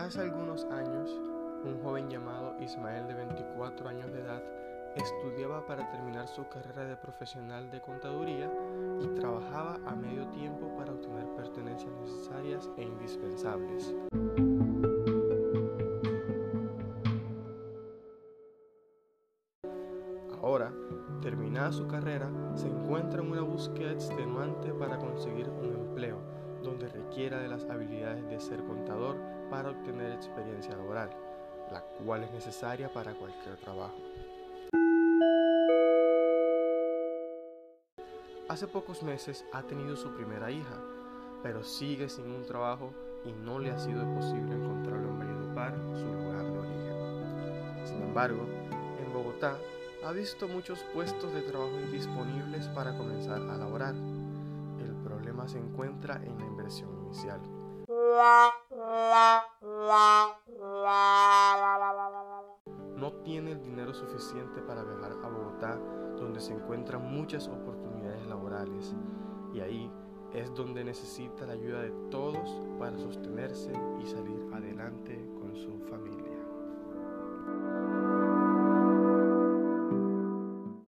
Hace algunos años, un joven llamado Ismael de 24 años de edad estudiaba para terminar su carrera de profesional de contaduría y trabajaba a medio tiempo para obtener pertenencias necesarias e indispensables. Ahora, terminada su carrera, se encuentra en una búsqueda extenuante para conseguir un empleo donde requiera de las habilidades de ser contador para obtener experiencia laboral, la cual es necesaria para cualquier trabajo. Hace pocos meses ha tenido su primera hija, pero sigue sin un trabajo y no le ha sido posible encontrarlo en Valledupar, su lugar de origen. Sin embargo, en Bogotá ha visto muchos puestos de trabajo indisponibles para comenzar a laborar. El problema se encuentra en la inversión inicial. No tiene el dinero suficiente para viajar a Bogotá, donde se encuentran muchas oportunidades laborales, y ahí es donde necesita la ayuda de todos para sostenerse y salir adelante con su familia.